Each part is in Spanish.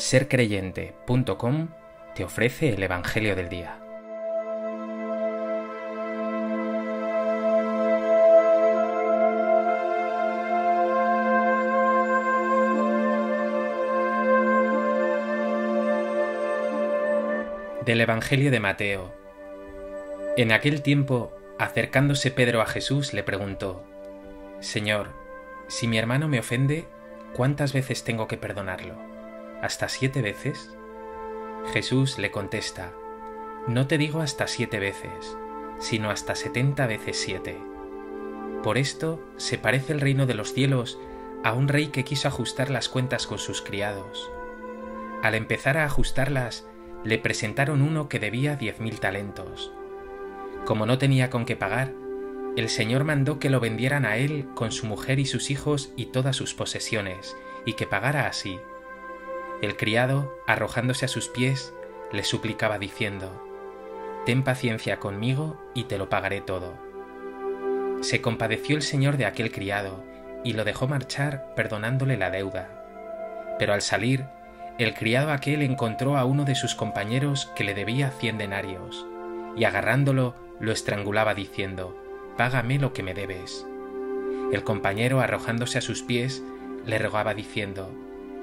sercreyente.com te ofrece el Evangelio del Día. Del Evangelio de Mateo. En aquel tiempo, acercándose Pedro a Jesús, le preguntó, Señor, si mi hermano me ofende, ¿cuántas veces tengo que perdonarlo? ¿Hasta siete veces? Jesús le contesta, No te digo hasta siete veces, sino hasta setenta veces siete. Por esto se parece el reino de los cielos a un rey que quiso ajustar las cuentas con sus criados. Al empezar a ajustarlas, le presentaron uno que debía diez mil talentos. Como no tenía con qué pagar, el Señor mandó que lo vendieran a él con su mujer y sus hijos y todas sus posesiones, y que pagara así. El criado, arrojándose a sus pies, le suplicaba diciendo, Ten paciencia conmigo y te lo pagaré todo. Se compadeció el Señor de aquel criado, y lo dejó marchar perdonándole la deuda. Pero al salir, el criado aquel encontró a uno de sus compañeros que le debía cien denarios, y agarrándolo lo estrangulaba diciendo, Págame lo que me debes. El compañero, arrojándose a sus pies, le rogaba diciendo,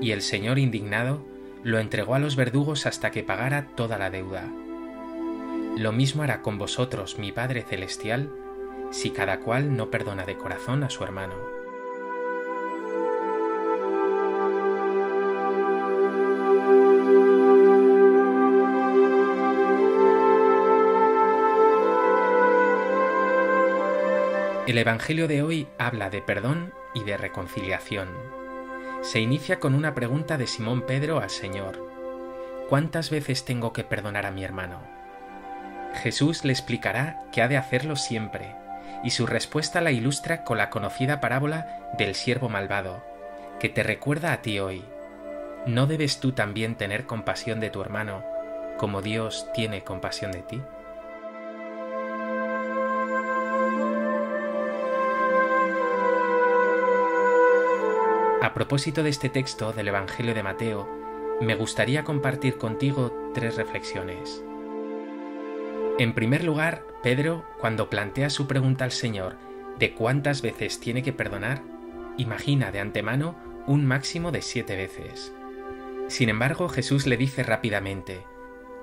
Y el Señor indignado lo entregó a los verdugos hasta que pagara toda la deuda. Lo mismo hará con vosotros mi Padre Celestial, si cada cual no perdona de corazón a su hermano. El Evangelio de hoy habla de perdón y de reconciliación. Se inicia con una pregunta de Simón Pedro al Señor. ¿Cuántas veces tengo que perdonar a mi hermano? Jesús le explicará que ha de hacerlo siempre, y su respuesta la ilustra con la conocida parábola del siervo malvado, que te recuerda a ti hoy. ¿No debes tú también tener compasión de tu hermano, como Dios tiene compasión de ti? A propósito de este texto del Evangelio de Mateo, me gustaría compartir contigo tres reflexiones. En primer lugar, Pedro, cuando plantea su pregunta al Señor de cuántas veces tiene que perdonar, imagina de antemano un máximo de siete veces. Sin embargo, Jesús le dice rápidamente,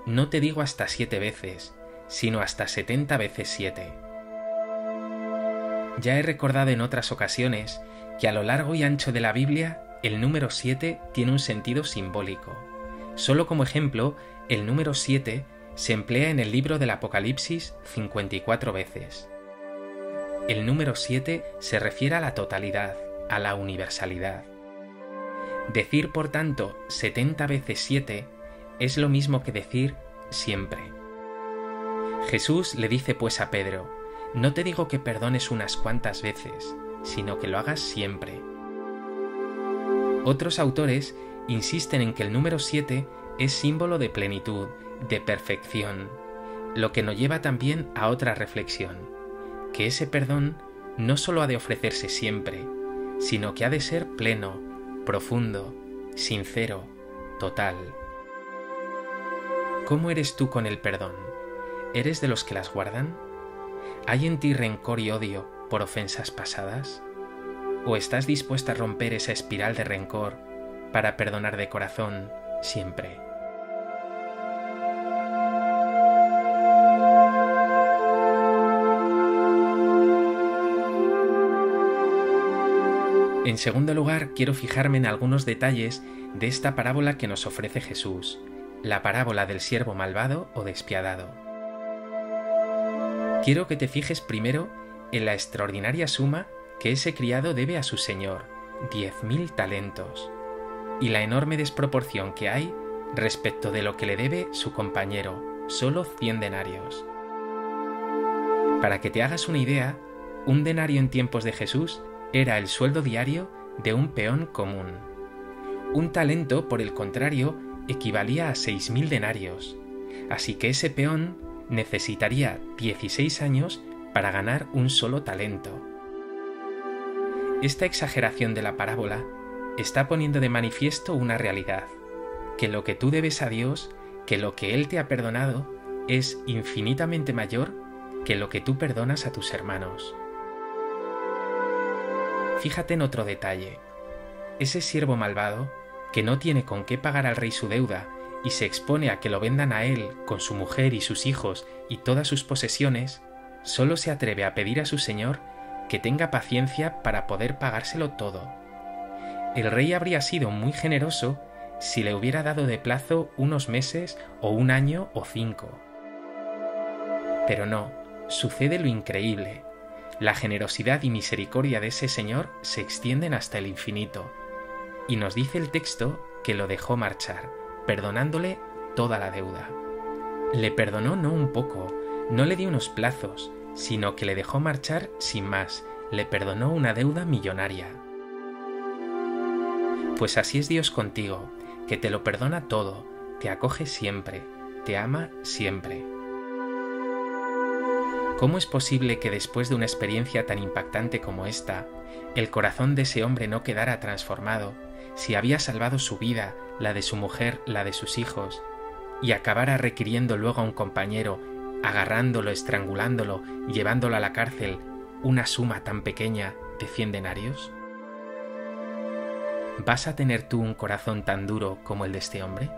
no te digo hasta siete veces, sino hasta setenta veces siete. Ya he recordado en otras ocasiones que a lo largo y ancho de la Biblia el número 7 tiene un sentido simbólico. Solo como ejemplo, el número 7 se emplea en el libro del Apocalipsis 54 veces. El número 7 se refiere a la totalidad, a la universalidad. Decir, por tanto, 70 veces 7 es lo mismo que decir siempre. Jesús le dice pues a Pedro, no te digo que perdones unas cuantas veces, sino que lo hagas siempre. Otros autores insisten en que el número 7 es símbolo de plenitud, de perfección, lo que nos lleva también a otra reflexión, que ese perdón no solo ha de ofrecerse siempre, sino que ha de ser pleno, profundo, sincero, total. ¿Cómo eres tú con el perdón? ¿Eres de los que las guardan? ¿Hay en ti rencor y odio por ofensas pasadas? ¿O estás dispuesta a romper esa espiral de rencor para perdonar de corazón siempre? En segundo lugar, quiero fijarme en algunos detalles de esta parábola que nos ofrece Jesús, la parábola del siervo malvado o despiadado. Quiero que te fijes primero en la extraordinaria suma que ese criado debe a su señor, diez mil talentos. y la enorme desproporción que hay respecto de lo que le debe su compañero, solo 100 denarios. Para que te hagas una idea, un denario en tiempos de Jesús era el sueldo diario de un peón común. Un talento, por el contrario, equivalía a 6.000 denarios, así que ese peón necesitaría 16 años para ganar un solo talento. Esta exageración de la parábola está poniendo de manifiesto una realidad, que lo que tú debes a Dios, que lo que Él te ha perdonado, es infinitamente mayor que lo que tú perdonas a tus hermanos. Fíjate en otro detalle. Ese siervo malvado, que no tiene con qué pagar al rey su deuda y se expone a que lo vendan a él con su mujer y sus hijos y todas sus posesiones, solo se atreve a pedir a su señor que tenga paciencia para poder pagárselo todo. El rey habría sido muy generoso si le hubiera dado de plazo unos meses o un año o cinco. Pero no, sucede lo increíble. La generosidad y misericordia de ese Señor se extienden hasta el infinito. Y nos dice el texto que lo dejó marchar, perdonándole toda la deuda. Le perdonó no un poco, no le dio unos plazos, sino que le dejó marchar sin más, le perdonó una deuda millonaria. Pues así es Dios contigo, que te lo perdona todo, te acoge siempre, te ama siempre. ¿Cómo es posible que después de una experiencia tan impactante como esta, el corazón de ese hombre no quedara transformado, si había salvado su vida, la de su mujer, la de sus hijos, y acabara requiriendo luego a un compañero agarrándolo, estrangulándolo, llevándolo a la cárcel, una suma tan pequeña de cien denarios? ¿Vas a tener tú un corazón tan duro como el de este hombre?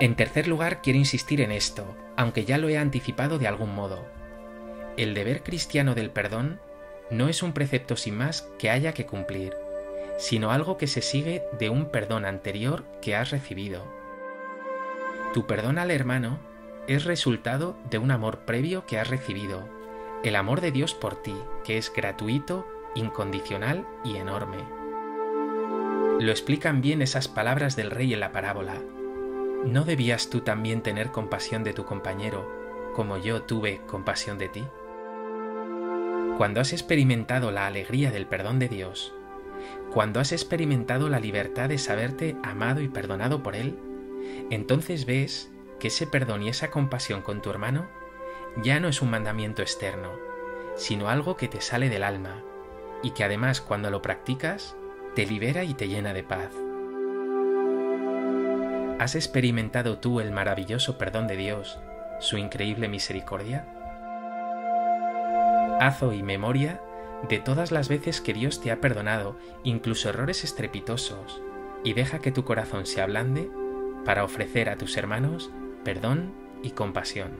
En tercer lugar, quiero insistir en esto, aunque ya lo he anticipado de algún modo. El deber cristiano del perdón no es un precepto sin más que haya que cumplir, sino algo que se sigue de un perdón anterior que has recibido. Tu perdón al hermano es resultado de un amor previo que has recibido, el amor de Dios por ti, que es gratuito, incondicional y enorme. Lo explican bien esas palabras del rey en la parábola. ¿No debías tú también tener compasión de tu compañero, como yo tuve compasión de ti? Cuando has experimentado la alegría del perdón de Dios, cuando has experimentado la libertad de saberte amado y perdonado por Él, entonces ves que ese perdón y esa compasión con tu hermano ya no es un mandamiento externo, sino algo que te sale del alma y que además cuando lo practicas te libera y te llena de paz. ¿Has experimentado tú el maravilloso perdón de Dios, su increíble misericordia? Haz hoy memoria de todas las veces que Dios te ha perdonado, incluso errores estrepitosos, y deja que tu corazón se ablande para ofrecer a tus hermanos perdón y compasión.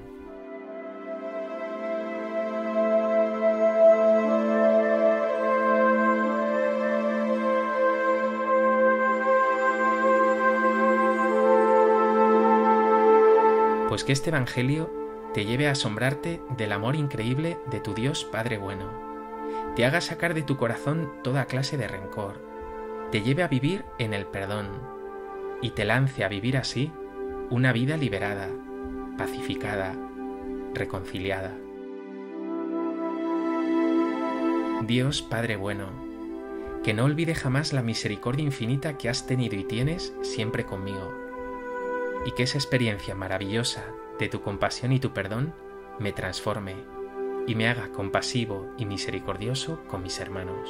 Pues que este Evangelio te lleve a asombrarte del amor increíble de tu Dios Padre bueno te haga sacar de tu corazón toda clase de rencor, te lleve a vivir en el perdón y te lance a vivir así una vida liberada, pacificada, reconciliada. Dios Padre bueno, que no olvide jamás la misericordia infinita que has tenido y tienes siempre conmigo, y que esa experiencia maravillosa de tu compasión y tu perdón me transforme y me haga compasivo y misericordioso con mis hermanos.